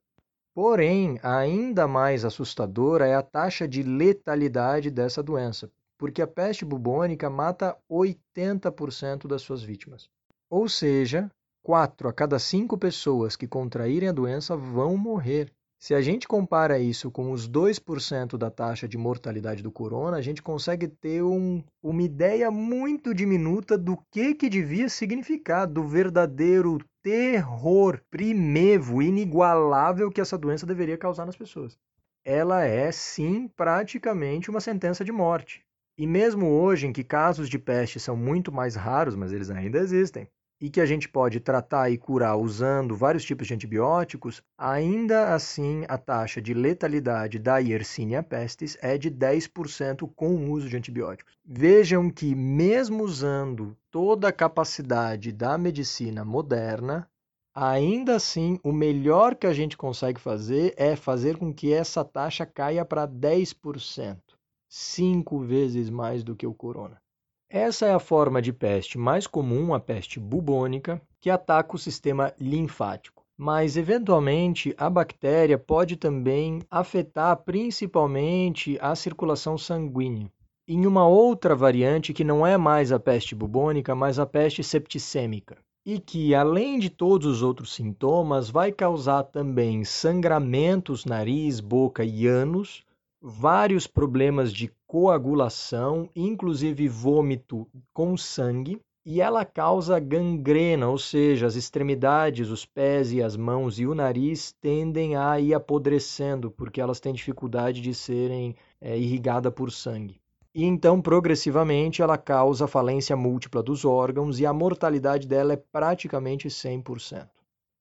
Porém, ainda mais assustadora é a taxa de letalidade dessa doença, porque a peste bubônica mata 80% das suas vítimas. Ou seja, 4 a cada 5 pessoas que contraírem a doença vão morrer. Se a gente compara isso com os 2% da taxa de mortalidade do corona, a gente consegue ter um, uma ideia muito diminuta do que, que devia significar, do verdadeiro terror primevo, inigualável que essa doença deveria causar nas pessoas. Ela é, sim, praticamente uma sentença de morte. E mesmo hoje, em que casos de peste são muito mais raros, mas eles ainda existem, e que a gente pode tratar e curar usando vários tipos de antibióticos, ainda assim a taxa de letalidade da Yersinia pestis é de 10% com o uso de antibióticos. Vejam que, mesmo usando toda a capacidade da medicina moderna, ainda assim o melhor que a gente consegue fazer é fazer com que essa taxa caia para 10%, cinco vezes mais do que o corona. Essa é a forma de peste mais comum, a peste bubônica, que ataca o sistema linfático. Mas, eventualmente, a bactéria pode também afetar principalmente a circulação sanguínea. Em uma outra variante, que não é mais a peste bubônica, mas a peste septicêmica, e que, além de todos os outros sintomas, vai causar também sangramentos, nariz, boca e ânus, vários problemas de coagulação, inclusive vômito com sangue, e ela causa gangrena, ou seja, as extremidades, os pés e as mãos e o nariz tendem a ir apodrecendo, porque elas têm dificuldade de serem é, irrigadas por sangue. E então, progressivamente, ela causa falência múltipla dos órgãos e a mortalidade dela é praticamente 100%.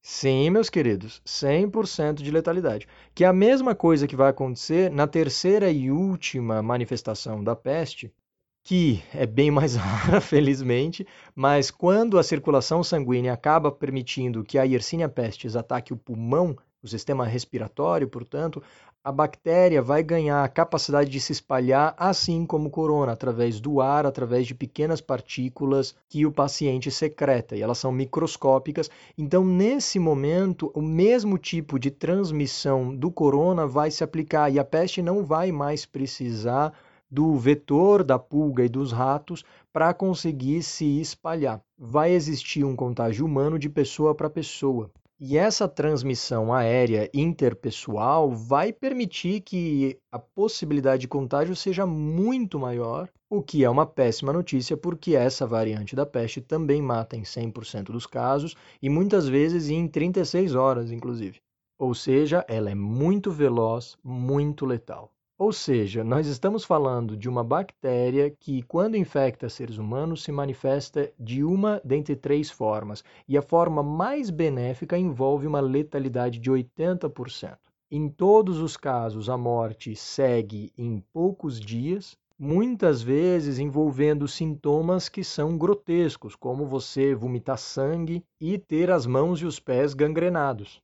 Sim, meus queridos, 100% de letalidade. Que é a mesma coisa que vai acontecer na terceira e última manifestação da peste, que é bem mais rara, felizmente, mas quando a circulação sanguínea acaba permitindo que a Yersinia pestis ataque o pulmão, o sistema respiratório, portanto, a bactéria vai ganhar a capacidade de se espalhar assim como o corona, através do ar, através de pequenas partículas que o paciente secreta, e elas são microscópicas. Então, nesse momento, o mesmo tipo de transmissão do corona vai se aplicar e a peste não vai mais precisar do vetor da pulga e dos ratos para conseguir se espalhar. Vai existir um contágio humano de pessoa para pessoa. E essa transmissão aérea interpessoal vai permitir que a possibilidade de contágio seja muito maior, o que é uma péssima notícia, porque essa variante da peste também mata em 100% dos casos e muitas vezes em 36 horas, inclusive. Ou seja, ela é muito veloz, muito letal. Ou seja, nós estamos falando de uma bactéria que, quando infecta seres humanos, se manifesta de uma dentre três formas, e a forma mais benéfica envolve uma letalidade de 80%. Em todos os casos, a morte segue em poucos dias, muitas vezes envolvendo sintomas que são grotescos, como você vomitar sangue e ter as mãos e os pés gangrenados.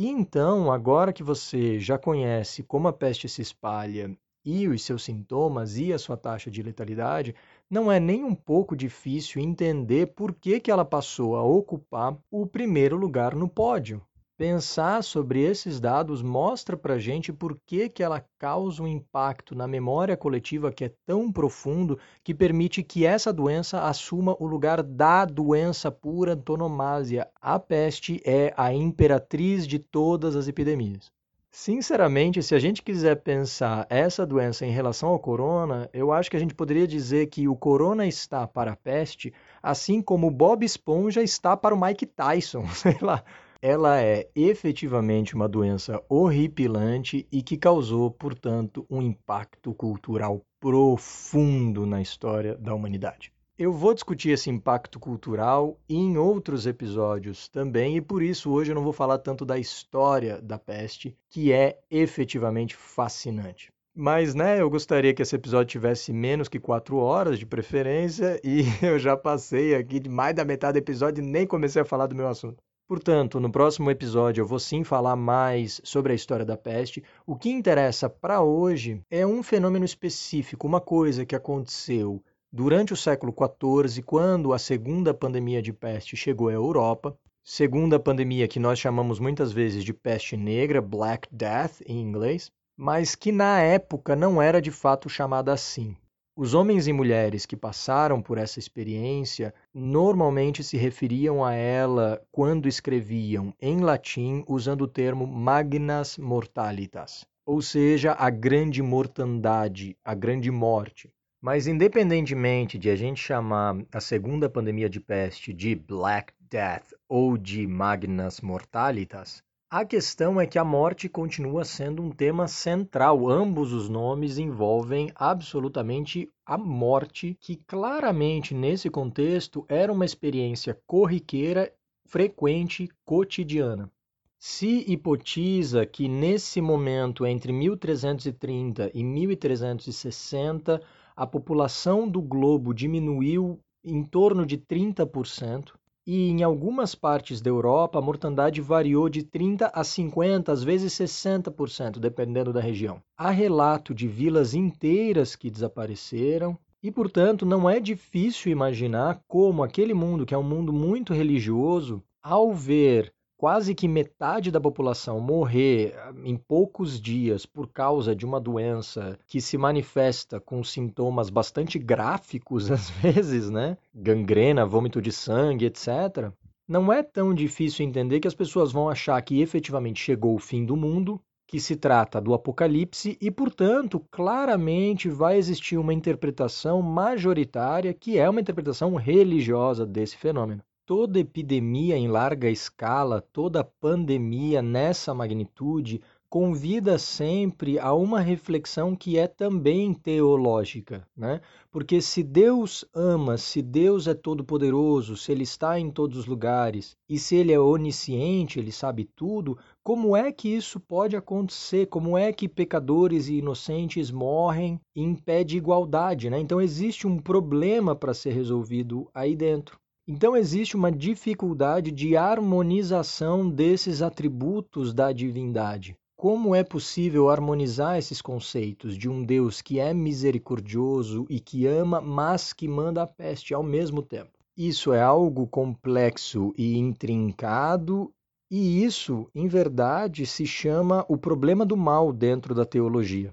E então, agora que você já conhece como a peste se espalha e os seus sintomas e a sua taxa de letalidade, não é nem um pouco difícil entender por que, que ela passou a ocupar o primeiro lugar no pódio. Pensar sobre esses dados mostra para gente por que, que ela causa um impacto na memória coletiva que é tão profundo que permite que essa doença assuma o lugar da doença pura antonomasia. A peste é a imperatriz de todas as epidemias. Sinceramente, se a gente quiser pensar essa doença em relação ao corona, eu acho que a gente poderia dizer que o corona está para a peste, assim como o Bob Esponja está para o Mike Tyson, sei lá. Ela é efetivamente uma doença horripilante e que causou, portanto, um impacto cultural profundo na história da humanidade. Eu vou discutir esse impacto cultural em outros episódios também, e por isso hoje eu não vou falar tanto da história da peste, que é efetivamente fascinante. Mas, né, eu gostaria que esse episódio tivesse menos que quatro horas de preferência, e eu já passei aqui de mais da metade do episódio e nem comecei a falar do meu assunto. Portanto, no próximo episódio eu vou sim falar mais sobre a história da peste. O que interessa para hoje é um fenômeno específico, uma coisa que aconteceu Durante o século XIV, quando a segunda pandemia de peste chegou à Europa, segunda pandemia que nós chamamos muitas vezes de peste negra, Black Death em inglês, mas que na época não era de fato chamada assim. Os homens e mulheres que passaram por essa experiência normalmente se referiam a ela quando escreviam em latim usando o termo magnas mortalitas, ou seja, a grande mortandade, a grande morte. Mas independentemente de a gente chamar a segunda pandemia de peste de Black Death ou de Magnas Mortalitas, a questão é que a morte continua sendo um tema central. Ambos os nomes envolvem absolutamente a morte, que claramente nesse contexto era uma experiência corriqueira, frequente, cotidiana. Se hipotiza que nesse momento entre 1330 e 1360 a população do globo diminuiu em torno de 30%, e em algumas partes da Europa a mortandade variou de 30 a 50, às vezes 60%, dependendo da região. Há relato de vilas inteiras que desapareceram, e, portanto, não é difícil imaginar como aquele mundo, que é um mundo muito religioso, ao ver quase que metade da população morrer ah, em poucos dias por causa de uma doença que se manifesta com sintomas bastante gráficos às vezes, né? Gangrena, vômito de sangue, etc. Não é tão difícil entender que as pessoas vão achar que efetivamente chegou o fim do mundo, que se trata do apocalipse e, portanto, claramente vai existir uma interpretação majoritária que é uma interpretação religiosa desse fenômeno toda epidemia em larga escala, toda pandemia nessa magnitude, convida sempre a uma reflexão que é também teológica, né? Porque se Deus ama, se Deus é todo-poderoso, se Ele está em todos os lugares e se Ele é onisciente, Ele sabe tudo, como é que isso pode acontecer? Como é que pecadores e inocentes morrem em pé de igualdade, né? Então existe um problema para ser resolvido aí dentro. Então existe uma dificuldade de harmonização desses atributos da divindade. Como é possível harmonizar esses conceitos de um Deus que é misericordioso e que ama, mas que manda a peste ao mesmo tempo? Isso é algo complexo e intrincado, e isso, em verdade, se chama o problema do mal dentro da teologia.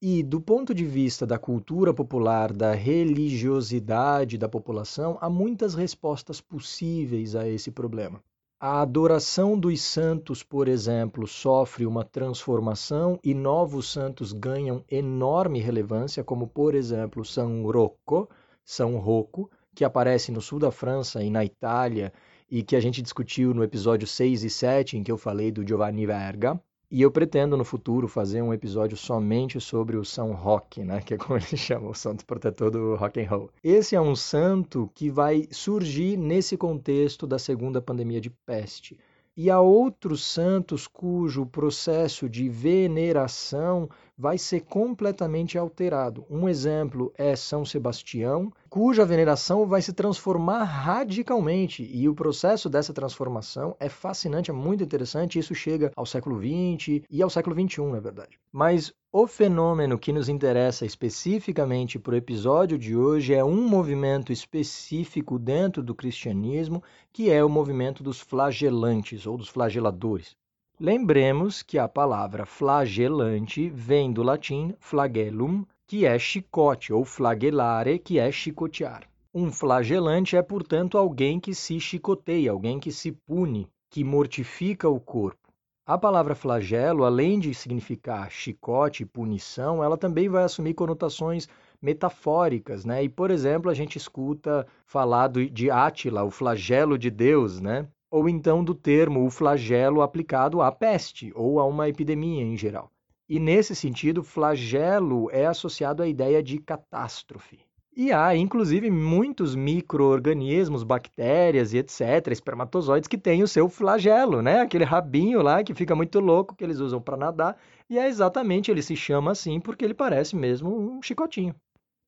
E, do ponto de vista da cultura popular, da religiosidade da população, há muitas respostas possíveis a esse problema. A adoração dos santos, por exemplo, sofre uma transformação e novos santos ganham enorme relevância, como, por exemplo, São Rocco, São Rocco, que aparece no sul da França e na Itália e que a gente discutiu no episódio 6 e 7, em que eu falei do Giovanni Verga. E eu pretendo no futuro fazer um episódio somente sobre o São Roque, né, que é como ele chama, o santo protetor do rock and roll. Esse é um santo que vai surgir nesse contexto da segunda pandemia de peste. E há outros santos cujo processo de veneração vai ser completamente alterado. Um exemplo é São Sebastião, cuja veneração vai se transformar radicalmente, e o processo dessa transformação é fascinante, é muito interessante, isso chega ao século XX e ao século XXI, na verdade. Mas o fenômeno que nos interessa especificamente para o episódio de hoje é um movimento específico dentro do cristianismo, que é o movimento dos flagelantes ou dos flageladores. Lembremos que a palavra flagelante vem do latim flagellum, que é chicote, ou flagellare, que é chicotear. Um flagelante é, portanto, alguém que se chicoteia, alguém que se pune, que mortifica o corpo. A palavra flagelo, além de significar chicote, punição, ela também vai assumir conotações metafóricas, né? E, por exemplo, a gente escuta falar de Átila, o flagelo de Deus, né? Ou então do termo o flagelo aplicado à peste ou a uma epidemia em geral. E nesse sentido, flagelo é associado à ideia de catástrofe. E há, inclusive, muitos micro-organismos, bactérias e etc., espermatozoides, que têm o seu flagelo, né? Aquele rabinho lá que fica muito louco, que eles usam para nadar. E é exatamente, ele se chama assim porque ele parece mesmo um chicotinho.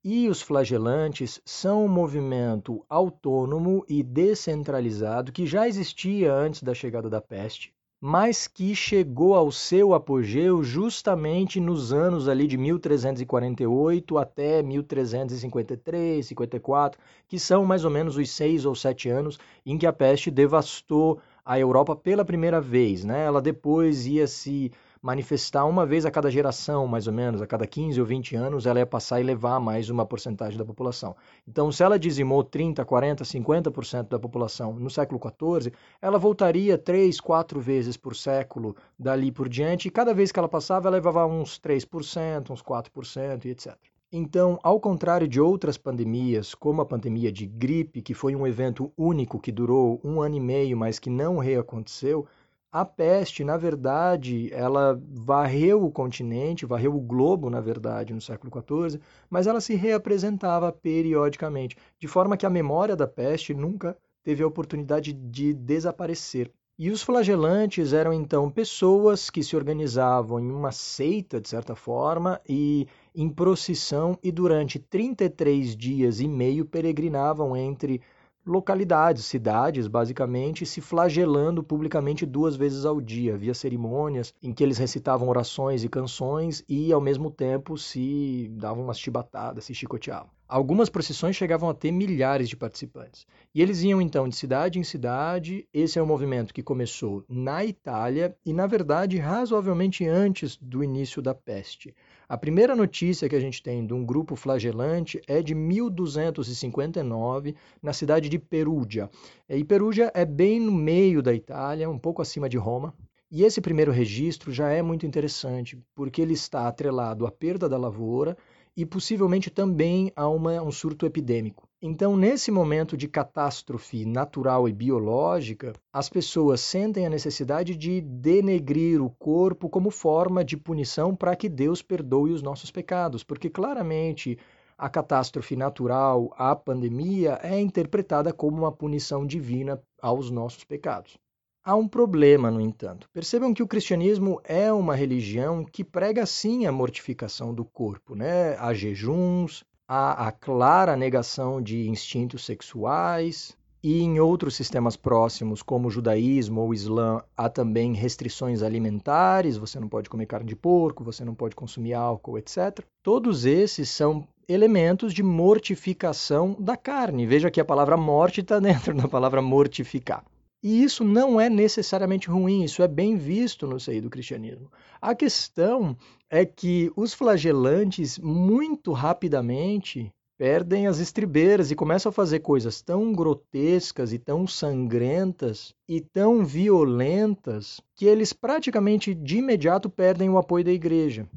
E os flagelantes são um movimento autônomo e descentralizado que já existia antes da chegada da peste mas que chegou ao seu apogeu justamente nos anos ali de 1348 até 1353, 54, que são mais ou menos os seis ou sete anos em que a peste devastou a Europa pela primeira vez. Né? Ela depois ia se manifestar uma vez a cada geração, mais ou menos, a cada 15 ou 20 anos, ela ia passar e levar mais uma porcentagem da população. Então, se ela dizimou 30, 40, 50% da população no século XIV, ela voltaria 3, 4 vezes por século dali por diante, e cada vez que ela passava, ela levava uns 3%, uns 4% e etc. Então, ao contrário de outras pandemias, como a pandemia de gripe, que foi um evento único que durou um ano e meio, mas que não reaconteceu, a peste, na verdade, ela varreu o continente, varreu o globo, na verdade, no século XIV, mas ela se reapresentava periodicamente, de forma que a memória da peste nunca teve a oportunidade de desaparecer. E os flagelantes eram então pessoas que se organizavam em uma seita, de certa forma, e em procissão, e durante 33 dias e meio peregrinavam entre localidades, cidades, basicamente, se flagelando publicamente duas vezes ao dia. Havia cerimônias em que eles recitavam orações e canções e, ao mesmo tempo, se davam umas chibatadas, se chicoteavam. Algumas procissões chegavam a ter milhares de participantes. E eles iam então de cidade em cidade. Esse é um movimento que começou na Itália e, na verdade, razoavelmente antes do início da peste. A primeira notícia que a gente tem de um grupo flagelante é de 1259, na cidade de Perugia. E Perugia é bem no meio da Itália, um pouco acima de Roma. E esse primeiro registro já é muito interessante, porque ele está atrelado à perda da lavoura e possivelmente também a uma, um surto epidêmico. Então, nesse momento de catástrofe natural e biológica, as pessoas sentem a necessidade de denegrir o corpo como forma de punição para que Deus perdoe os nossos pecados, porque claramente a catástrofe natural, a pandemia, é interpretada como uma punição divina aos nossos pecados. Há um problema, no entanto. Percebam que o cristianismo é uma religião que prega sim a mortificação do corpo, né? Há jejuns, há a clara negação de instintos sexuais, e em outros sistemas próximos, como o judaísmo ou o islã, há também restrições alimentares, você não pode comer carne de porco, você não pode consumir álcool, etc. Todos esses são elementos de mortificação da carne. Veja que a palavra morte está dentro da palavra mortificar. E isso não é necessariamente ruim, isso é bem visto no seio do cristianismo. A questão é que os flagelantes, muito rapidamente, perdem as estribeiras e começam a fazer coisas tão grotescas e tão sangrentas e tão violentas que eles praticamente de imediato perdem o apoio da igreja.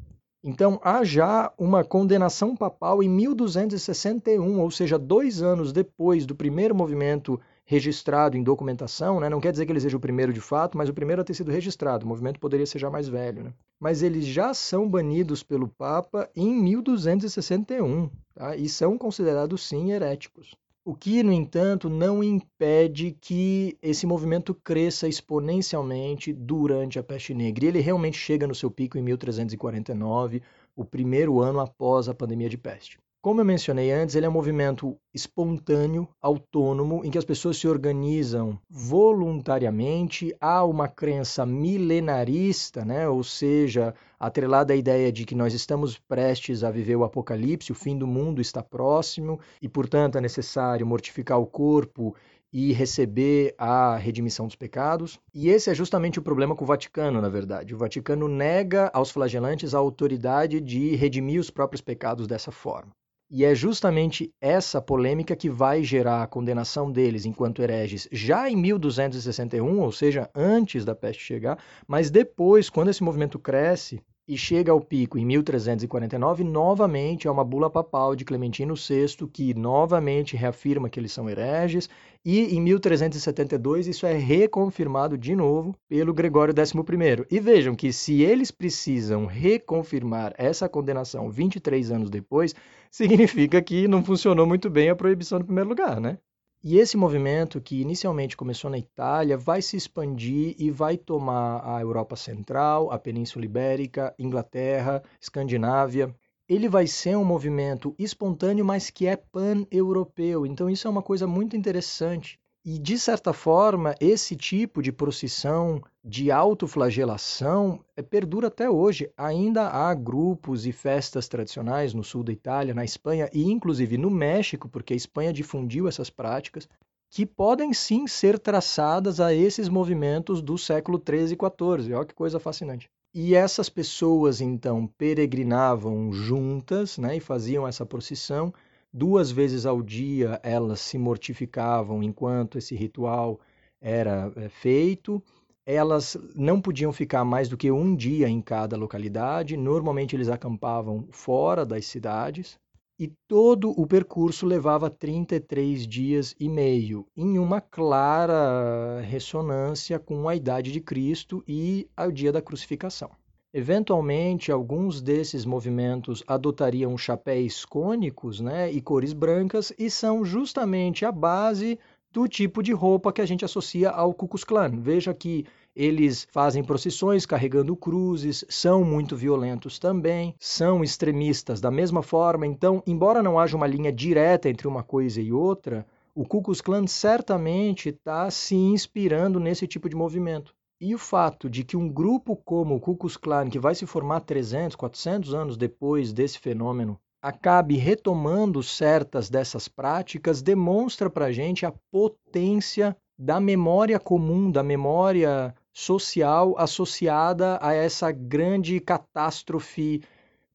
Então há já uma condenação papal em 1261, ou seja, dois anos depois do primeiro movimento registrado em documentação, né? não quer dizer que ele seja o primeiro de fato, mas o primeiro a ter sido registrado. O movimento poderia ser já mais velho. Né? Mas eles já são banidos pelo Papa em 1261 tá? e são considerados sim heréticos. O que, no entanto, não impede que esse movimento cresça exponencialmente durante a peste negra. E ele realmente chega no seu pico em 1349, o primeiro ano após a pandemia de peste. Como eu mencionei antes, ele é um movimento espontâneo, autônomo, em que as pessoas se organizam voluntariamente. Há uma crença milenarista, né? ou seja, atrelada à ideia de que nós estamos prestes a viver o apocalipse, o fim do mundo está próximo e, portanto, é necessário mortificar o corpo e receber a redimissão dos pecados. E esse é justamente o problema com o Vaticano, na verdade. O Vaticano nega aos flagelantes a autoridade de redimir os próprios pecados dessa forma. E é justamente essa polêmica que vai gerar a condenação deles enquanto hereges já em 1261, ou seja, antes da peste chegar, mas depois, quando esse movimento cresce, e chega ao pico em 1349, novamente é uma bula papal de Clementino VI que novamente reafirma que eles são hereges, e em 1372 isso é reconfirmado de novo pelo Gregório XI. E vejam que se eles precisam reconfirmar essa condenação 23 anos depois, significa que não funcionou muito bem a proibição no primeiro lugar, né? E esse movimento, que inicialmente começou na Itália, vai se expandir e vai tomar a Europa Central, a Península Ibérica, Inglaterra, Escandinávia. Ele vai ser um movimento espontâneo, mas que é pan-europeu. Então, isso é uma coisa muito interessante. E, de certa forma, esse tipo de procissão de autoflagelação é, perdura até hoje. Ainda há grupos e festas tradicionais no sul da Itália, na Espanha e, inclusive, no México, porque a Espanha difundiu essas práticas, que podem sim ser traçadas a esses movimentos do século 13 e 14. Olha que coisa fascinante. E essas pessoas, então, peregrinavam juntas né, e faziam essa procissão Duas vezes ao dia elas se mortificavam enquanto esse ritual era eh, feito. Elas não podiam ficar mais do que um dia em cada localidade. Normalmente eles acampavam fora das cidades. E todo o percurso levava 33 dias e meio, em uma clara ressonância com a idade de Cristo e ao dia da crucificação. Eventualmente, alguns desses movimentos adotariam chapéus cônicos né, e cores brancas, e são justamente a base do tipo de roupa que a gente associa ao Ku Klux Klan. Veja que eles fazem procissões carregando cruzes, são muito violentos também, são extremistas da mesma forma. Então, embora não haja uma linha direta entre uma coisa e outra, o Ku Klux Klan certamente está se inspirando nesse tipo de movimento. E o fato de que um grupo como o Ku Klux Klan, que vai se formar 300, 400 anos depois desse fenômeno, acabe retomando certas dessas práticas, demonstra para a gente a potência da memória comum, da memória social associada a essa grande catástrofe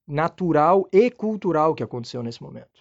natural e cultural que aconteceu nesse momento.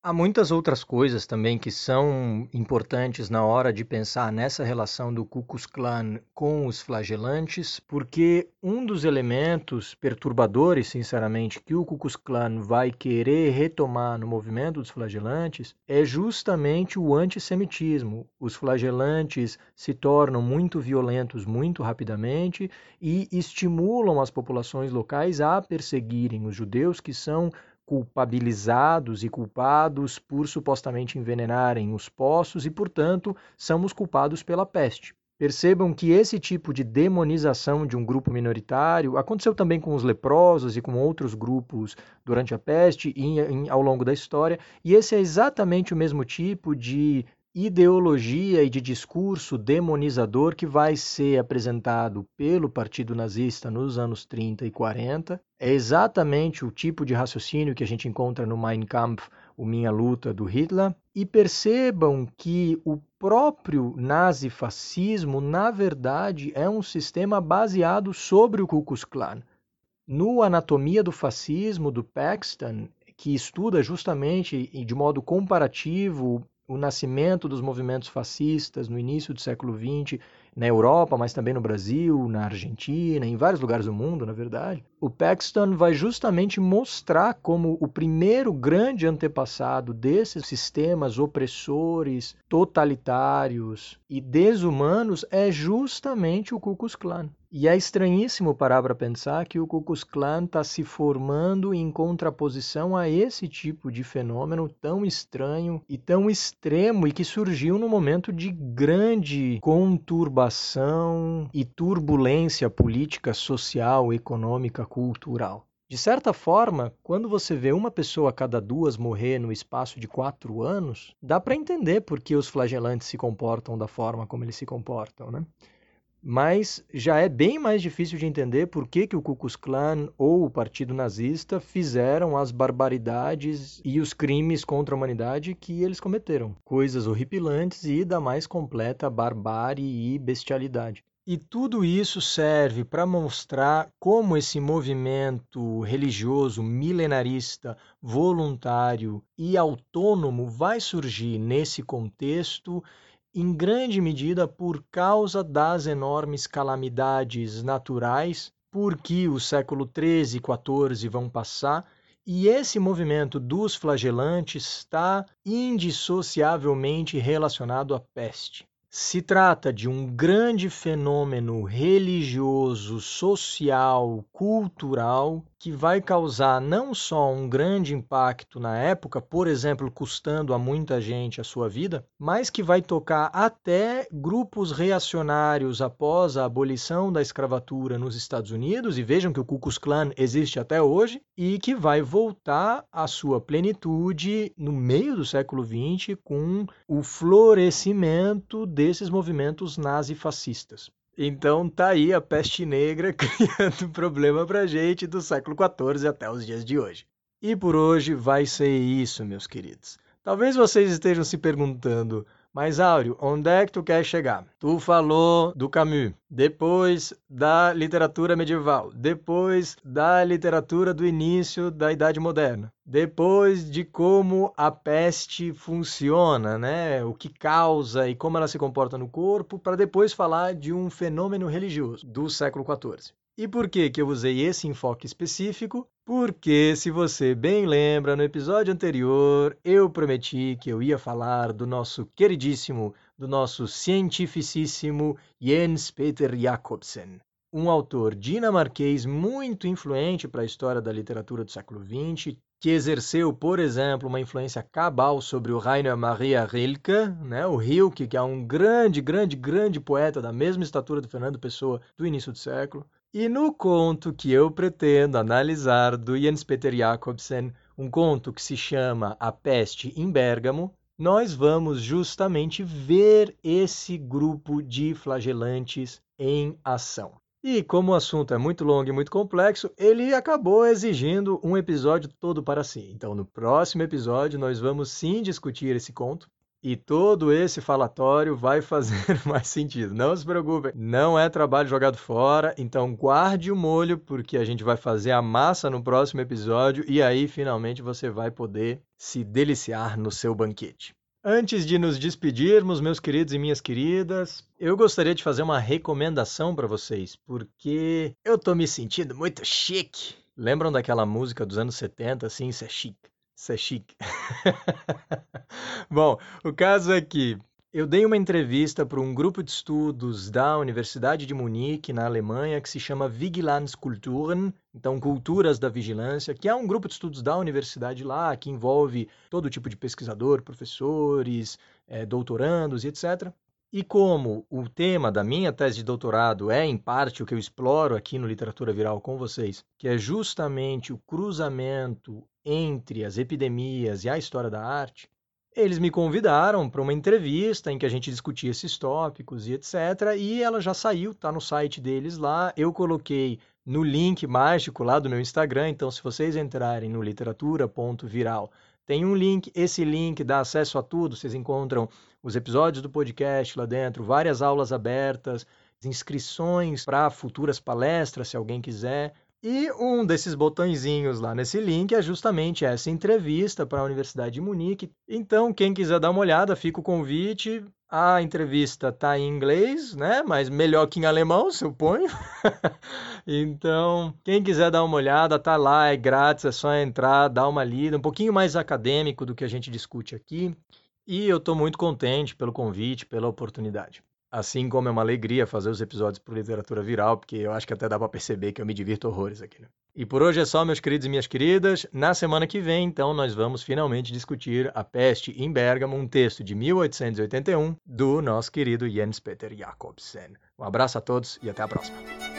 Há muitas outras coisas também que são importantes na hora de pensar nessa relação do Ku Klux Klan com os flagelantes, porque um dos elementos perturbadores, sinceramente, que o Ku Klux Klan vai querer retomar no movimento dos flagelantes é justamente o antissemitismo. Os flagelantes se tornam muito violentos muito rapidamente e estimulam as populações locais a perseguirem os judeus que são culpabilizados e culpados por supostamente envenenarem os poços e, portanto, somos culpados pela peste. Percebam que esse tipo de demonização de um grupo minoritário aconteceu também com os leprosos e com outros grupos durante a peste e em, ao longo da história, e esse é exatamente o mesmo tipo de ideologia e de discurso demonizador que vai ser apresentado pelo Partido Nazista nos anos 30 e 40. É exatamente o tipo de raciocínio que a gente encontra no Mein Kampf, o Minha Luta do Hitler. E percebam que o próprio nazifascismo, na verdade, é um sistema baseado sobre o Ku Klux Klan. No Anatomia do Fascismo, do Paxton, que estuda justamente de modo comparativo o nascimento dos movimentos fascistas no início do século XX na Europa, mas também no Brasil, na Argentina, em vários lugares do mundo, na verdade, o Paxton vai justamente mostrar como o primeiro grande antepassado desses sistemas opressores, totalitários e desumanos é justamente o Ku Klux Klan. E é estranhíssimo parar para pensar que o Ku Klux Klan está se formando em contraposição a esse tipo de fenômeno tão estranho e tão extremo e que surgiu no momento de grande conturbação e turbulência política, social, econômica, cultural. De certa forma, quando você vê uma pessoa a cada duas morrer no espaço de quatro anos, dá para entender por que os flagelantes se comportam da forma como eles se comportam, né? Mas já é bem mais difícil de entender por que, que o Ku Klux Klan ou o Partido Nazista fizeram as barbaridades e os crimes contra a humanidade que eles cometeram. Coisas horripilantes e da mais completa barbárie e bestialidade. E tudo isso serve para mostrar como esse movimento religioso milenarista, voluntário e autônomo vai surgir nesse contexto, em grande medida por causa das enormes calamidades naturais por que o século 13 e 14 vão passar. E esse movimento dos flagelantes está indissociavelmente relacionado à peste. Se trata de um grande fenômeno religioso, social, cultural que vai causar não só um grande impacto na época, por exemplo, custando a muita gente a sua vida, mas que vai tocar até grupos reacionários após a abolição da escravatura nos Estados Unidos, e vejam que o Ku Klux Klan existe até hoje, e que vai voltar à sua plenitude no meio do século XX com o florescimento desses movimentos nazifascistas. Então tá aí a peste negra criando problema pra gente do século XIV até os dias de hoje. E por hoje vai ser isso, meus queridos. Talvez vocês estejam se perguntando, mas Áureo, onde é que tu quer chegar? Tu falou do Camus, depois da literatura medieval, depois da literatura do início da Idade Moderna, depois de como a peste funciona, né? O que causa e como ela se comporta no corpo, para depois falar de um fenômeno religioso do século XIV. E por que, que eu usei esse enfoque específico? Porque, se você bem lembra, no episódio anterior eu prometi que eu ia falar do nosso queridíssimo, do nosso cientificíssimo Jens Peter Jacobsen, um autor dinamarquês muito influente para a história da literatura do século XX, que exerceu, por exemplo, uma influência cabal sobre o Rainer Maria Rilke, né, o Rilke, que é um grande, grande, grande poeta da mesma estatura do Fernando Pessoa do início do século. E no conto que eu pretendo analisar do Jens Peter Jacobsen, um conto que se chama A Peste em Bérgamo, nós vamos justamente ver esse grupo de flagelantes em ação. E como o assunto é muito longo e muito complexo, ele acabou exigindo um episódio todo para si. Então, no próximo episódio, nós vamos sim discutir esse conto. E todo esse falatório vai fazer mais sentido. Não se preocupe, não é trabalho jogado fora, então guarde o molho, porque a gente vai fazer a massa no próximo episódio e aí finalmente você vai poder se deliciar no seu banquete. Antes de nos despedirmos, meus queridos e minhas queridas, eu gostaria de fazer uma recomendação para vocês, porque eu tô me sentindo muito chique. Lembram daquela música dos anos 70, assim, isso é chique? Isso é chique. Bom, o caso é que eu dei uma entrevista para um grupo de estudos da Universidade de Munique, na Alemanha, que se chama Vigilanzkulturen, então Culturas da Vigilância, que é um grupo de estudos da universidade lá, que envolve todo tipo de pesquisador, professores, é, doutorandos e etc. E como o tema da minha tese de doutorado é, em parte, o que eu exploro aqui no Literatura Viral com vocês, que é justamente o cruzamento entre as epidemias e a história da arte, eles me convidaram para uma entrevista em que a gente discutia esses tópicos e etc. E ela já saiu, está no site deles lá. Eu coloquei no link mágico lá do meu Instagram. Então, se vocês entrarem no literatura.viral, tem um link. Esse link dá acesso a tudo. Vocês encontram os episódios do podcast lá dentro, várias aulas abertas, inscrições para futuras palestras, se alguém quiser. E um desses botõezinhos lá nesse link é justamente essa entrevista para a Universidade de Munique. Então, quem quiser dar uma olhada, fica o convite. A entrevista está em inglês, né? Mas melhor que em alemão, suponho. então, quem quiser dar uma olhada, tá lá, é grátis, é só entrar, dar uma lida, um pouquinho mais acadêmico do que a gente discute aqui. E eu estou muito contente pelo convite, pela oportunidade. Assim como é uma alegria fazer os episódios por literatura viral, porque eu acho que até dá para perceber que eu me divirto horrores aqui. Né? E por hoje é só, meus queridos e minhas queridas. Na semana que vem, então, nós vamos finalmente discutir A Peste em Bérgamo, um texto de 1881 do nosso querido Jens Peter Jacobsen. Um abraço a todos e até a próxima.